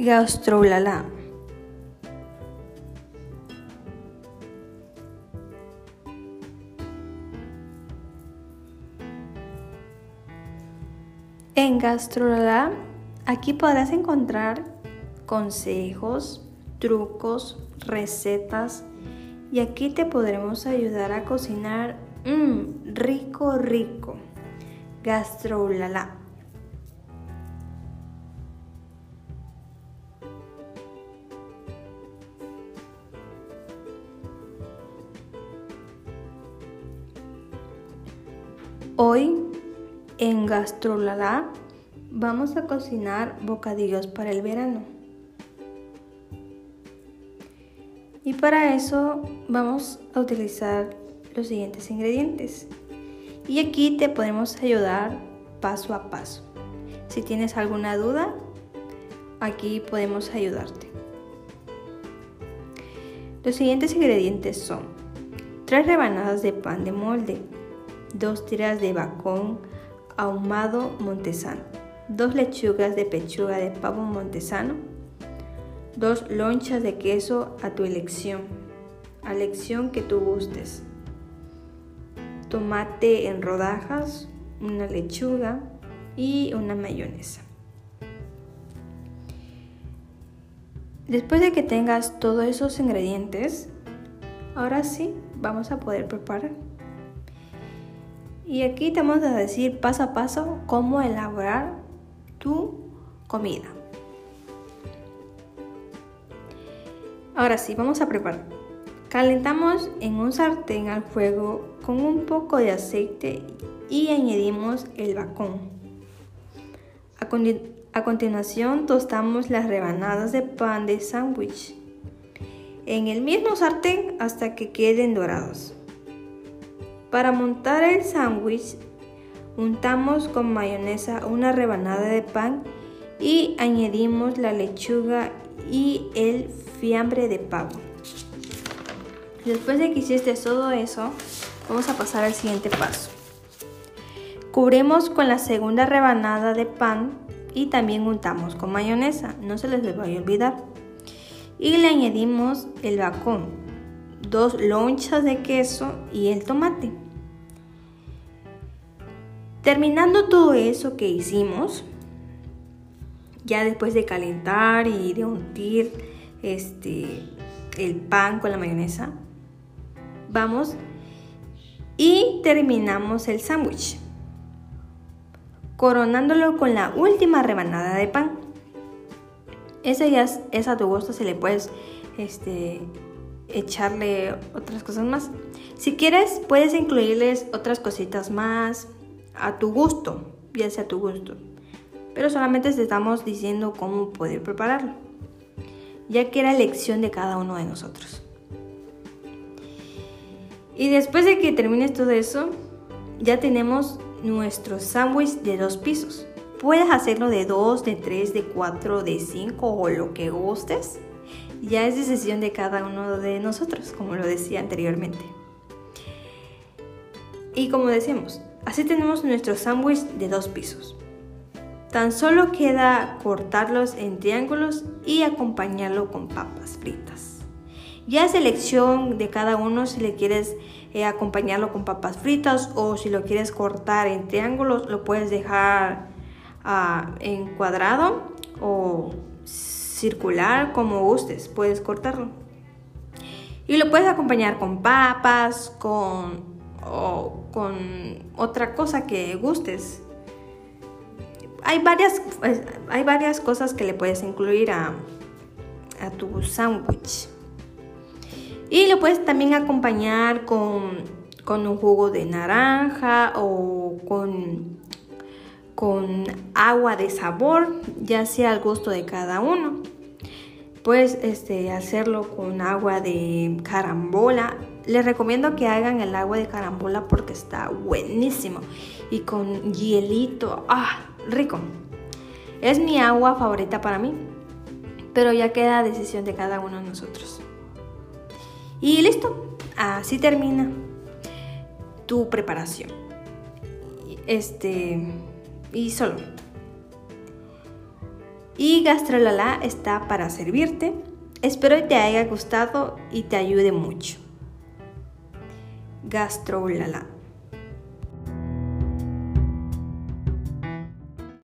Gastrolala. En Gastrolala, aquí podrás encontrar consejos, trucos, recetas y aquí te podremos ayudar a cocinar mmm, rico, rico. Gastrolala. Hoy en Gastrolala vamos a cocinar bocadillos para el verano. Y para eso vamos a utilizar los siguientes ingredientes. Y aquí te podemos ayudar paso a paso. Si tienes alguna duda, aquí podemos ayudarte. Los siguientes ingredientes son 3 rebanadas de pan de molde, 2 tiras de bacón ahumado montesano, 2 lechugas de pechuga de pavo montesano, 2 lonchas de queso a tu elección, a elección que tú gustes, tomate en rodajas, una lechuga y una mayonesa. Después de que tengas todos esos ingredientes, ahora sí vamos a poder preparar. Y aquí te vamos a decir paso a paso cómo elaborar tu comida. Ahora sí, vamos a preparar. Calentamos en un sartén al fuego con un poco de aceite y añadimos el bacón. A, continuación tostamos las rebanadas de pan de sándwich en el mismo sartén hasta que queden dorados. Para montar el sándwich, untamos con mayonesa una rebanada de pan y añadimos la lechuga y el fiambre de pavo. Después de que hiciste todo eso, vamos a pasar al siguiente paso. Cubrimos con la segunda rebanada de pan y también untamos con mayonesa, no se les vaya a olvidar. Y le añadimos el bacón, dos lonchas de queso y el tomate. Terminando todo eso que hicimos, ya después de calentar y de untir este, el pan con la mayonesa, vamos y terminamos el sándwich, coronándolo con la última rebanada de pan. Ese ya es, a tu gusto, si le puedes este, echarle otras cosas más. Si quieres, puedes incluirles otras cositas más a tu gusto, ya sea a tu gusto. Pero solamente te estamos diciendo cómo poder prepararlo, ya que era elección de cada uno de nosotros. Y después de que termines todo eso, ya tenemos nuestro sándwich de dos pisos. Puedes hacerlo de dos, de tres, de cuatro, de cinco o lo que gustes ya es decisión de cada uno de nosotros, como lo decía anteriormente. Y como decimos, así tenemos nuestro sándwich de dos pisos. Tan solo queda cortarlos en triángulos y acompañarlo con papas fritas. Ya es elección de cada uno si le quieres eh, acompañarlo con papas fritas o si lo quieres cortar en triángulos, lo puedes dejar ah, en cuadrado o circular como gustes, puedes cortarlo. Y lo puedes acompañar con papas, con, o con otra cosa que gustes. Hay varias, pues, hay varias cosas que le puedes incluir a, a tu sándwich. Y lo puedes también acompañar con, con un jugo de naranja o con con agua de sabor, ya sea al gusto de cada uno. Puedes este, hacerlo con agua de carambola. Les recomiendo que hagan el agua de carambola porque está buenísimo. Y con hielito, ¡ah! Rico. Es mi agua favorita para mí. Pero ya queda decisión de cada uno de nosotros. Y listo. Así termina tu preparación. Este y solo. Y Gastrolala está para servirte. Espero te haya gustado y te ayude mucho. Gastrolala.